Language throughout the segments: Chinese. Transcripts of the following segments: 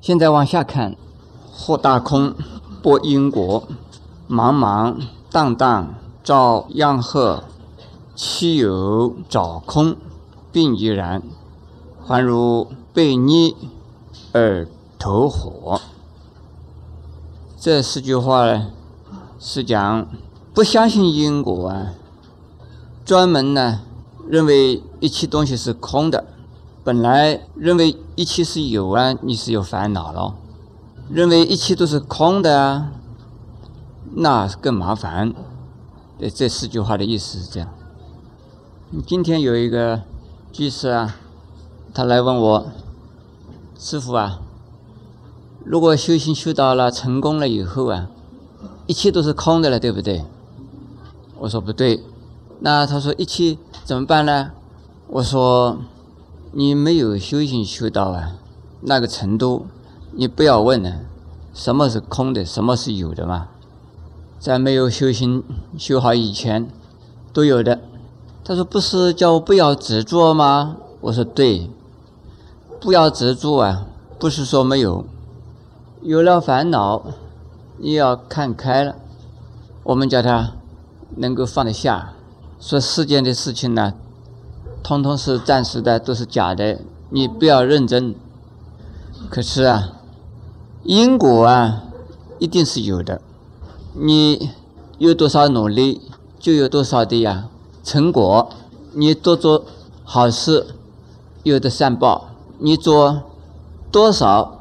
现在往下看，或大空，播因果，茫茫荡荡，照样鹤，其有找空，并亦然，还如被逆而投火。这四句话呢，是讲不相信因果啊，专门呢认为一切东西是空的。本来认为一切是有啊，你是有烦恼了；认为一切都是空的啊，那更麻烦。这这四句话的意思是这样。今天有一个居士啊，他来问我：“师傅啊，如果修行修到了成功了以后啊，一切都是空的了，对不对？”我说不对。那他说一切怎么办呢？我说。你没有修行修到啊那个程度，你不要问了，什么是空的，什么是有的嘛？在没有修行修好以前，都有的。他说不是叫我不要执着吗？我说对，不要执着啊，不是说没有，有了烦恼，你要看开了。我们叫他能够放得下，说世间的事情呢。通通是暂时的，都是假的，你不要认真。可是啊，因果啊，一定是有的。你有多少努力，就有多少的呀成果。你多做好事，有的善报；你做多少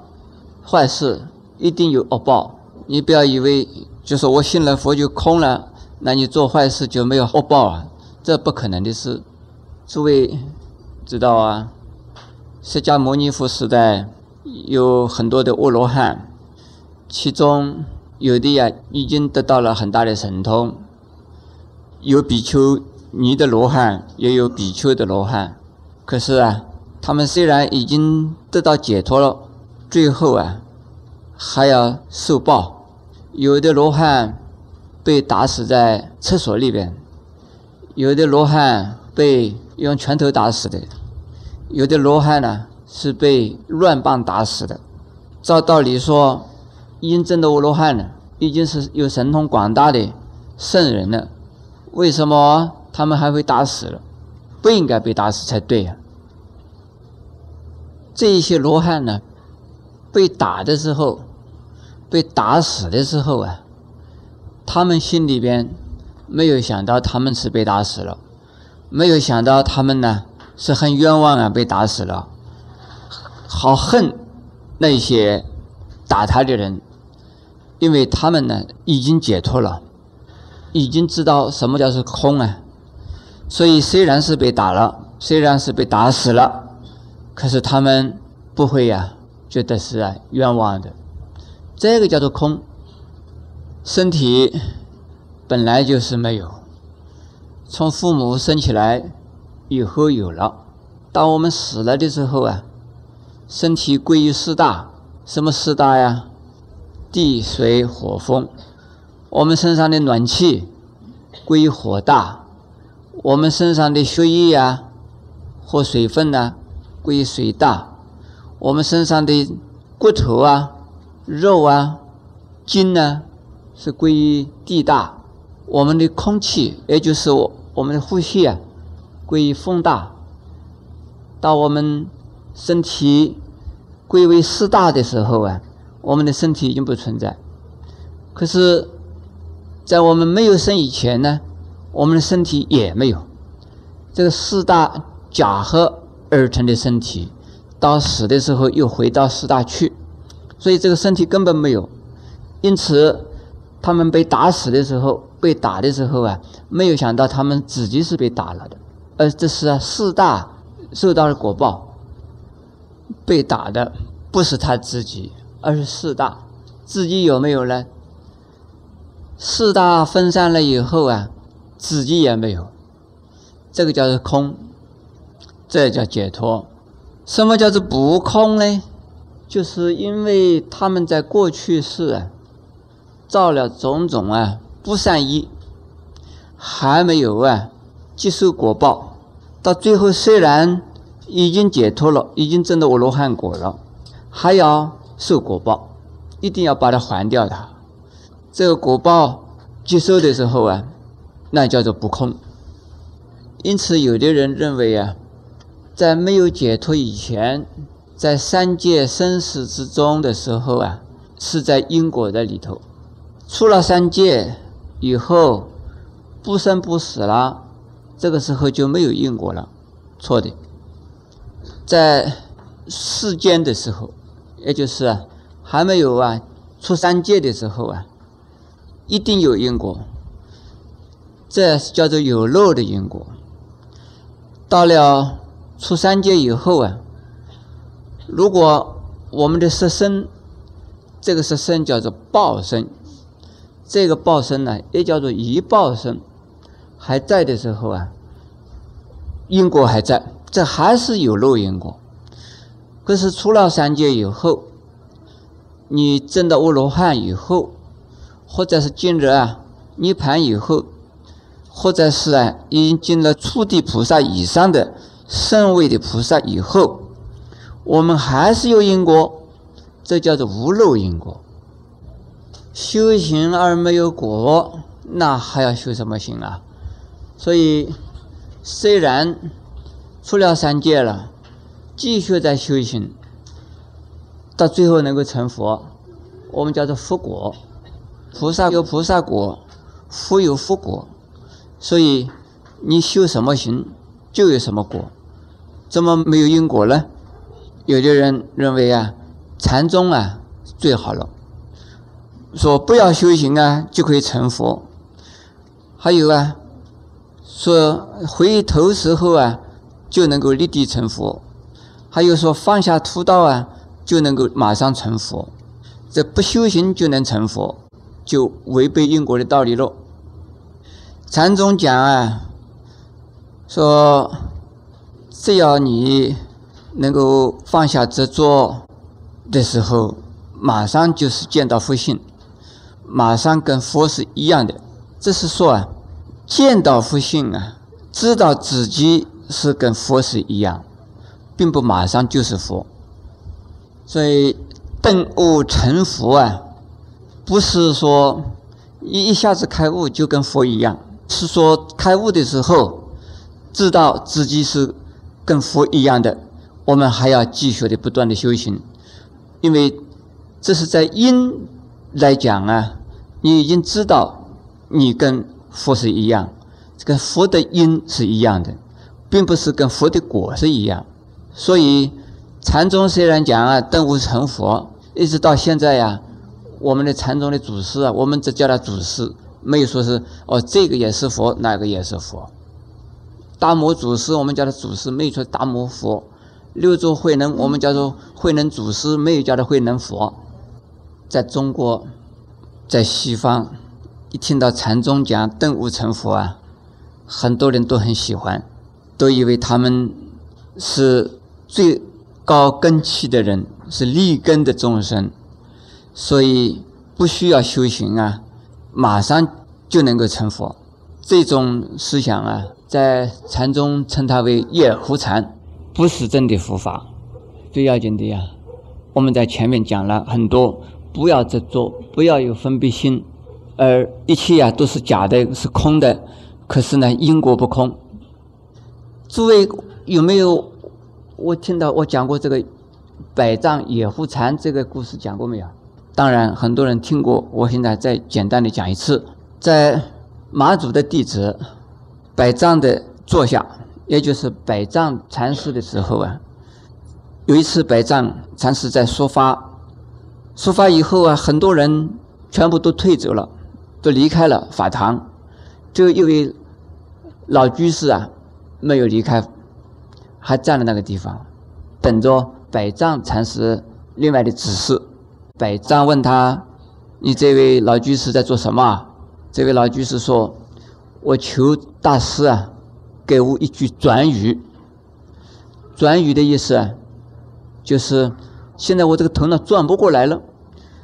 坏事，一定有恶报。你不要以为就是我信了佛就空了，那你做坏事就没有恶报啊？这不可能的事。诸位知道啊，释迦牟尼佛时代有很多的阿罗汉，其中有的呀已经得到了很大的神通，有比丘尼的罗汉，也有比丘的罗汉。可是啊，他们虽然已经得到解脱了，最后啊还要受报。有的罗汉被打死在厕所里边，有的罗汉被用拳头打死的，有的罗汉呢是被乱棒打死的。照道理说，阴真的罗汉呢，已经是有神通广大的圣人了，为什么他们还会打死了？不应该被打死才对呀。这一些罗汉呢，被打的时候，被打死的时候啊，他们心里边没有想到他们是被打死了。没有想到他们呢是很冤枉啊，被打死了，好恨那些打他的人，因为他们呢已经解脱了，已经知道什么叫是空啊，所以虽然是被打了，虽然是被打死了，可是他们不会呀觉得是啊冤枉的，这个叫做空，身体本来就是没有。从父母生起来以后有了，当我们死了的时候啊，身体归于四大，什么四大呀？地、水、火、风。我们身上的暖气归于火大，我们身上的血液呀或水分呢归于水大，我们身上的骨头啊、肉啊、筋呢是归于地大。我们的空气，也就是我我们的呼吸啊，归于风大。到我们身体归为四大的时候啊，我们的身体已经不存在。可是，在我们没有生以前呢，我们的身体也没有。这个四大假合而成的身体，到死的时候又回到四大去，所以这个身体根本没有。因此，他们被打死的时候。被打的时候啊，没有想到他们自己是被打了的，而这是啊四大受到了果报，被打的不是他自己，而是四大自己有没有呢？四大分散了以后啊，自己也没有，这个叫做空，这叫解脱。什么叫做不空呢？就是因为他们在过去世啊，造了种种啊。不善意，还没有啊接受果报，到最后虽然已经解脱了，已经证得我罗汉果了，还要受果报，一定要把它还掉它。这个果报接受的时候啊，那叫做不空。因此，有的人认为啊，在没有解脱以前，在三界生死之中的时候啊，是在因果的里头；出了三界以后，不生不死了，这个时候就没有因果了。错的，在世间的时候，也就是，还没有啊出三界的时候啊。一定有因果，这叫做有漏的因果。到了出三界以后啊，如果我们的色身，这个色身叫做报身，这个报身呢也叫做一报身，还在的时候啊，因果还在，这还是有漏因果。可是出了三界以后，你证到阿罗汉以后。或者是进入啊涅盘以后，或者是啊已经进了初地菩萨以上的圣位的菩萨以后，我们还是有因果，这叫做无漏因果。修行而没有果，那还要修什么行啊？所以，虽然出了三界了，继续在修行，到最后能够成佛，我们叫做佛果。菩萨有菩萨果，佛有佛果，所以你修什么行，就有什么果。怎么没有因果呢？有的人认为啊，禅宗啊最好了，说不要修行啊就可以成佛。还有啊，说回头时候啊就能够立地成佛。还有说放下屠刀啊就能够马上成佛。这不修行就能成佛。就违背因果的道理喽。禅宗讲啊，说只要你能够放下执着的时候，马上就是见到佛性，马上跟佛是一样的。这是说啊，见到佛性啊，知道自己是跟佛是一样，并不马上就是佛。所以顿悟成佛啊。不是说一一下子开悟就跟佛一样，是说开悟的时候知道自己是跟佛一样的，我们还要继续的不断的修行，因为这是在因来讲啊，你已经知道你跟佛是一样，这个佛的因是一样的，并不是跟佛的果是一样，所以禅宗虽然讲啊顿悟成佛，一直到现在呀。我们的禅宗的祖师啊，我们只叫他祖师，没有说是哦，这个也是佛，那个也是佛。达摩祖师，我们叫他祖师，没有说达摩佛。六祖慧能，我们叫做慧能祖师，没有叫他慧能佛。在中国，在西方，一听到禅宗讲顿悟成佛啊，很多人都很喜欢，都以为他们是最高根器的人，是立根的众生。所以不需要修行啊，马上就能够成佛。这种思想啊，在禅宗称它为夜壶禅，不是真的佛法。最要紧的呀，我们在前面讲了很多，不要执着，不要有分别心，而一切啊都是假的，是空的。可是呢，因果不空。诸位有没有？我听到我讲过这个百丈野狐禅这个故事，讲过没有？当然，很多人听过。我现在再简单的讲一次，在马祖的弟子百丈的座下，也就是百丈禅师的时候啊，有一次百丈禅师在说法，出发以后啊，很多人全部都退走了，都离开了法堂，就一位老居士啊没有离开，还站在那个地方，等着百丈禅师另外的指示。百丈问他：“你这位老居士在做什么？”这位老居士说：“我求大师啊，给我一句转语。转语的意思，就是现在我这个头脑转不过来了，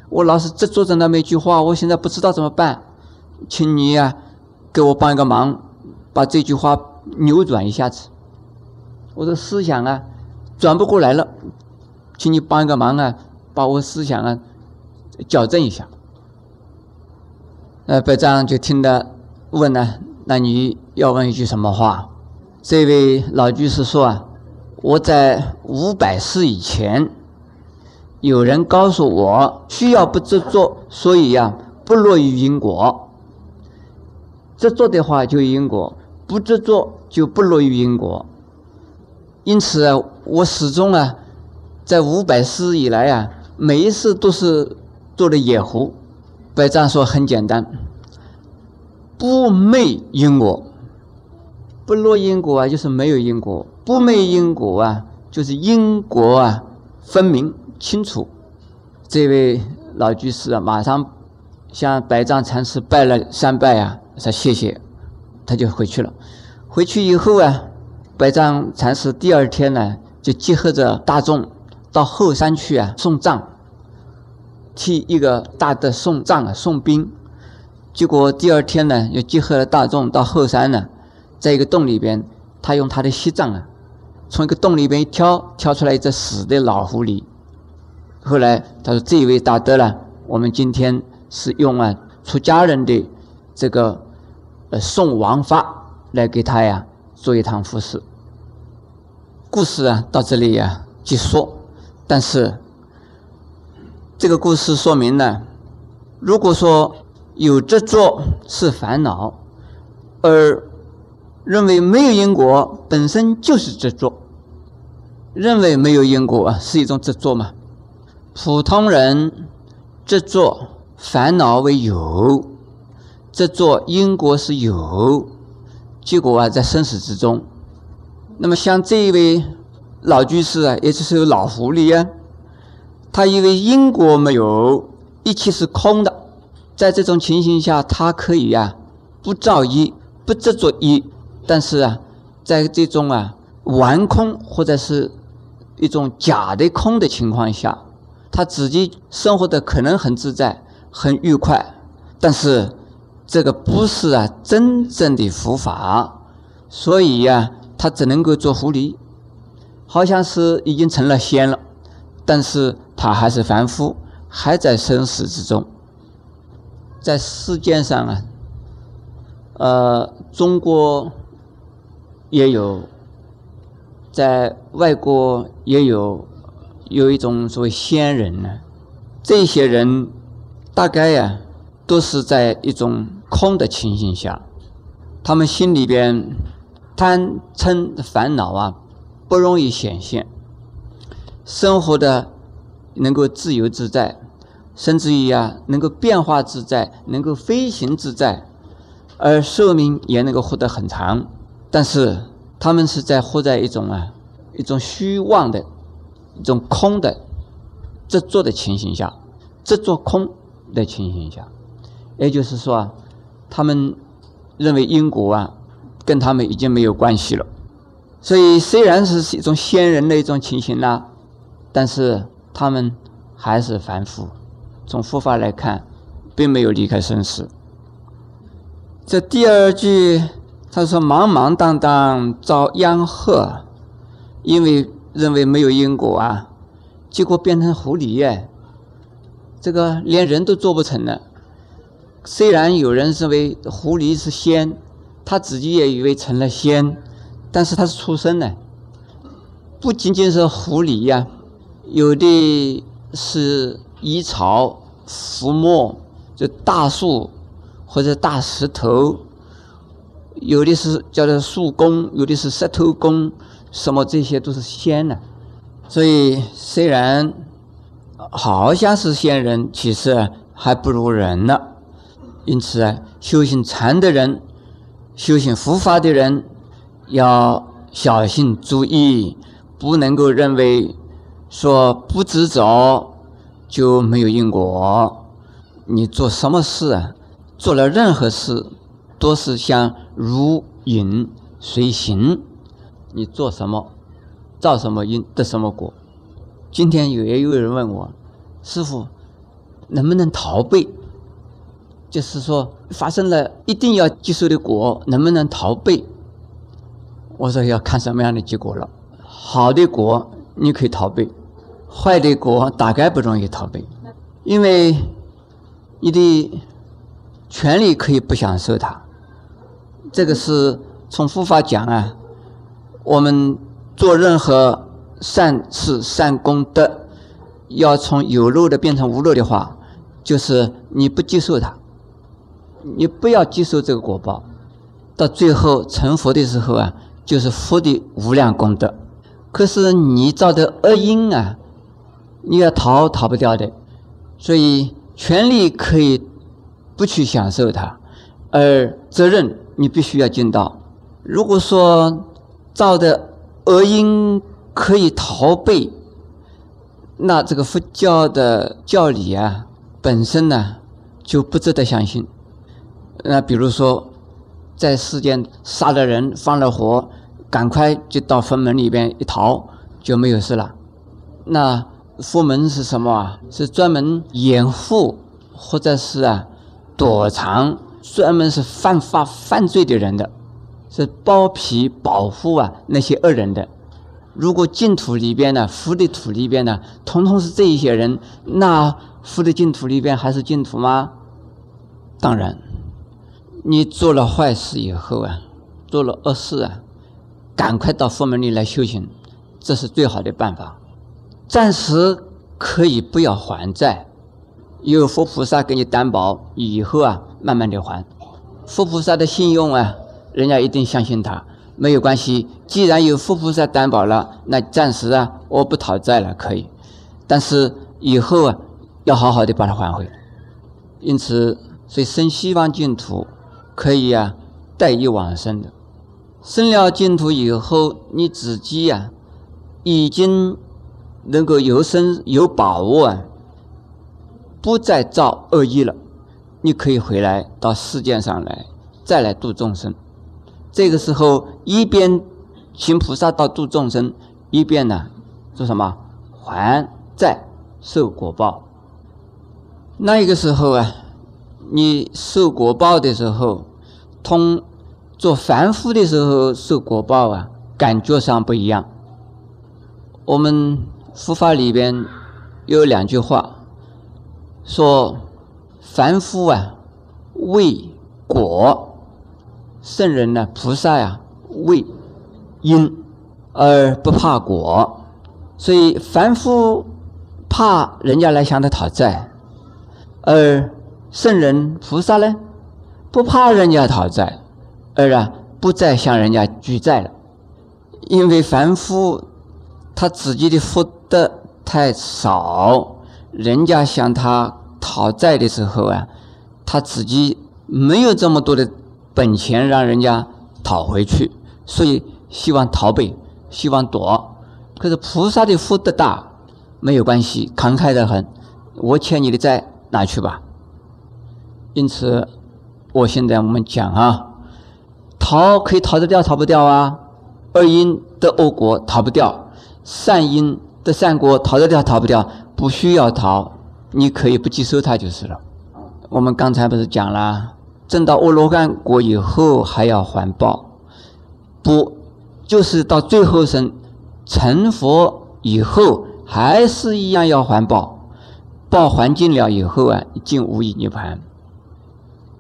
我老是执着着那么一句话，我现在不知道怎么办，请你呀，给我帮一个忙，把这句话扭转一下子。我的思想啊，转不过来了，请你帮一个忙啊。”把我思想啊矫正一下。呃，白丈就听得问呢，那你要问一句什么话？这位老居士说啊，我在五百世以前，有人告诉我需要不执着，所以呀不落于因果。执着的话就因果，不执着就不落于因果。因此啊，我始终啊，在五百世以来啊，每一世都是做的野狐。白丈说很简单，不昧因果，不落因果啊，就是没有因果；不昧因果啊，就是因果啊分明清楚。这位老居士啊，马上向白丈禅师拜了三拜啊，说谢谢，他就回去了。回去以后啊。白丈禅师第二天呢，就结合着大众到后山去啊送葬，替一个大的送葬啊送殡。结果第二天呢，又结合了大众到后山呢，在一个洞里边，他用他的锡杖啊，从一个洞里边一挑，挑出来一只死的老狐狸。后来他说：“这一位大德呢，我们今天是用啊出家人的这个呃送亡法来给他呀。”做一堂服饰。故事啊，到这里呀结束。但是这个故事说明呢，如果说有执着是烦恼，而认为没有因果本身就是执着，认为没有因果啊是一种执着嘛？普通人执着烦恼为有，执着因果是有。结果啊，在生死之中。那么像这一位老居士啊，也就是老狐狸啊，他以为因果没有，一切是空的。在这种情形下，他可以啊，不造一，不执着一。但是啊，在这种啊玩空或者是一种假的空的情况下，他自己生活的可能很自在、很愉快，但是。这个不是啊，真正的佛法，所以呀，他只能够做狐狸，好像是已经成了仙了，但是他还是凡夫，还在生死之中。在世界上啊，呃，中国也有，在外国也有，有一种所谓仙人呢，这些人大概呀，都是在一种。空的情形下，他们心里边贪嗔烦恼啊，不容易显现，生活的能够自由自在，甚至于啊，能够变化自在，能够飞行自在，而寿命也能够活得很长。但是他们是在活在一种啊，一种虚妄的、一种空的执着的情形下，执着空的情形下，也就是说啊。他们认为因果啊，跟他们已经没有关系了。所以虽然是一种仙人的一种情形啦，但是他们还是凡夫。从佛法来看，并没有离开生死。这第二句他说：“茫茫荡荡遭殃祸，因为认为没有因果啊，结果变成狐狸耶，这个连人都做不成了。”虽然有人认为狐狸是仙，他自己也以为成了仙，但是他是畜生呢。不仅仅是狐狸呀，有的是以草覆没，就大树或者大石头；有的是叫做树工，有的是石头工，什么这些都是仙呢。所以虽然好像是仙人，其实还不如人呢。因此啊，修行禅的人、修行佛法的人，要小心注意，不能够认为说不执着就没有因果。你做什么事啊？做了任何事，都是像如影随形。你做什么，造什么因，得什么果。今天有也有人问我，师傅能不能逃避？就是说，发生了一定要接受的果，能不能逃避？我说要看什么样的结果了。好的果你可以逃避，坏的果大概不容易逃避，因为你的权利可以不享受它。这个是从佛法讲啊，我们做任何善事、善功德，要从有漏的变成无漏的话，就是你不接受它，你不要接受这个果报，到最后成佛的时候啊，就是佛的无量功德。可是你造的恶因啊。你要逃逃不掉的，所以权利可以不去享受它，而责任你必须要尽到。如果说造的恶因可以逃避，那这个佛教的教理啊本身呢就不值得相信。那比如说在世间杀了人放了火，赶快就到佛门里边一逃就没有事了，那。佛门是什么啊？是专门掩护或者是啊躲藏，专门是犯法犯罪的人的，是包庇保护啊那些恶人的。如果净土里边呢，福的土里边呢，统统是这一些人，那福的净土里边还是净土吗？当然，你做了坏事以后啊，做了恶事啊，赶快到佛门里来修行，这是最好的办法。暂时可以不要还债，有佛菩萨给你担保，以后啊慢慢的还。佛菩萨的信用啊，人家一定相信他，没有关系。既然有佛菩萨担保了，那暂时啊我不讨债了，可以。但是以后啊要好好的把它还回来。因此，所以生西方净土可以啊带一往生的。生了净土以后，你自己呀已经。能够有生有把握啊，不再造恶业了，你可以回来到世界上来，再来度众生。这个时候一边行菩萨道度众生，一边呢做什么还债受果报。那个时候啊，你受果报的时候，同做凡夫的时候受果报啊，感觉上不一样。我们。佛法里边有两句话，说凡夫啊为果，圣人呢菩萨呀为因而不怕果，所以凡夫怕人家来向他讨债，而圣人菩萨呢不怕人家讨债，而啊不再向人家举债了，因为凡夫他自己的福。德太少，人家向他讨债的时候啊，他自己没有这么多的本钱让人家讨回去，所以希望逃避，希望躲。可是菩萨的福德大，没有关系，慷慨的很。我欠你的债拿去吧。因此，我现在我们讲啊，逃可以逃得掉，逃不掉啊。恶因的恶果逃不掉，善因。的善果逃得掉，逃不掉，不需要逃，你可以不接受它就是了。我们刚才不是讲了，证到阿罗汉果以后还要还报，不，就是到最后生成佛以后还是一样要还报，报还尽了以后啊，进无意涅盘。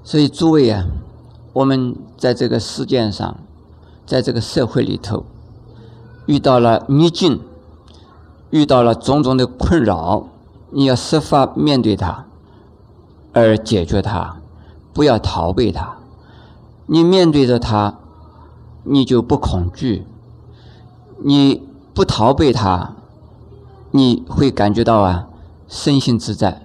所以诸位啊，我们在这个世界上，在这个社会里头，遇到了逆境。遇到了种种的困扰，你要设法面对它，而解决它，不要逃避它。你面对着它，你就不恐惧；你不逃避它，你会感觉到啊，身心自在。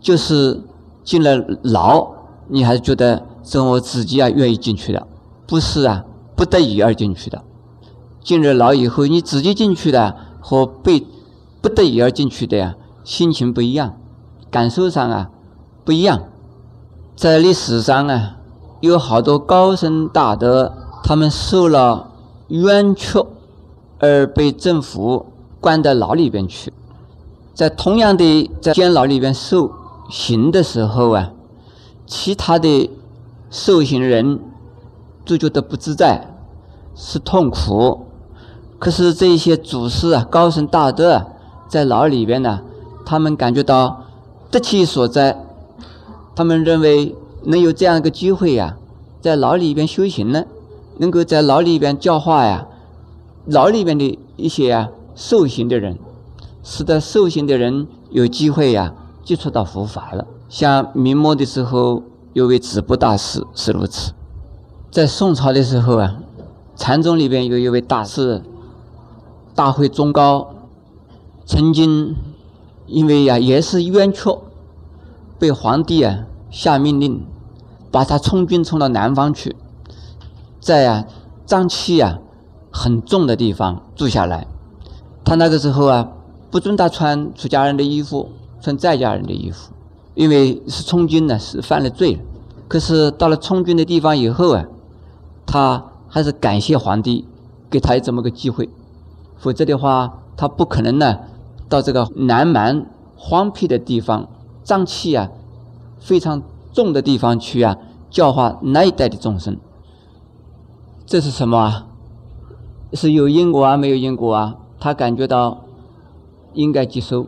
就是进了牢，你还觉得是我自己啊愿意进去的，不是啊不得已而进去的。进了牢以后，你自己进去的。和被不得已而进去的呀，心情不一样，感受上啊不一样。在历史上啊，有好多高僧大德，他们受了冤屈而被政府关到牢里边去。在同样的在监牢里边受刑的时候啊，其他的受刑人就觉得不自在，是痛苦。可是这些祖师啊，高僧大德，在牢里边呢，他们感觉到得其所在，他们认为能有这样一个机会呀，在牢里边修行呢，能够在牢里边教化呀，牢里边的一些啊受刑的人，使得受刑的人有机会呀接触到佛法了。像明末的时候，有位止步大师是如此；在宋朝的时候啊，禅宗里边有一位大师，大会宗高。曾经，因为呀也是冤屈，被皇帝啊下命令，把他充军充到南方去，在啊瘴气啊很重的地方住下来。他那个时候啊不准他穿出家人的衣服，穿在家人的衣服，因为是充军呢是犯了罪。可是到了充军的地方以后啊，他还是感谢皇帝给他这么个机会，否则的话他不可能呢。到这个南蛮荒僻的地方，瘴气啊非常重的地方去啊，教化那一代的众生。这是什么啊？是有因果啊，没有因果啊？他感觉到应该接受，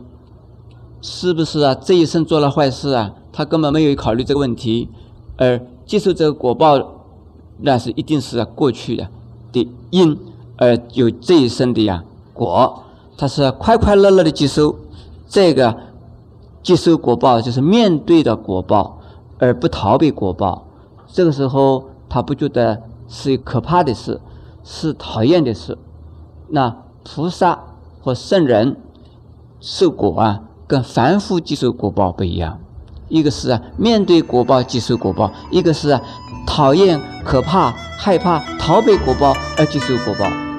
是不是啊？这一生做了坏事啊，他根本没有考虑这个问题，而接受这个果报，那是一定是过去的的因，而有这一生的呀果。他是快快乐乐的接受这个接受果报，就是面对的果报，而不逃避果报。这个时候，他不觉得是可怕的事，是讨厌的事。那菩萨和圣人受果啊，跟凡夫接受果报不一样。一个是啊，面对果报接受果报；一个是啊，讨厌、可怕、害怕、逃避果报而接受果报。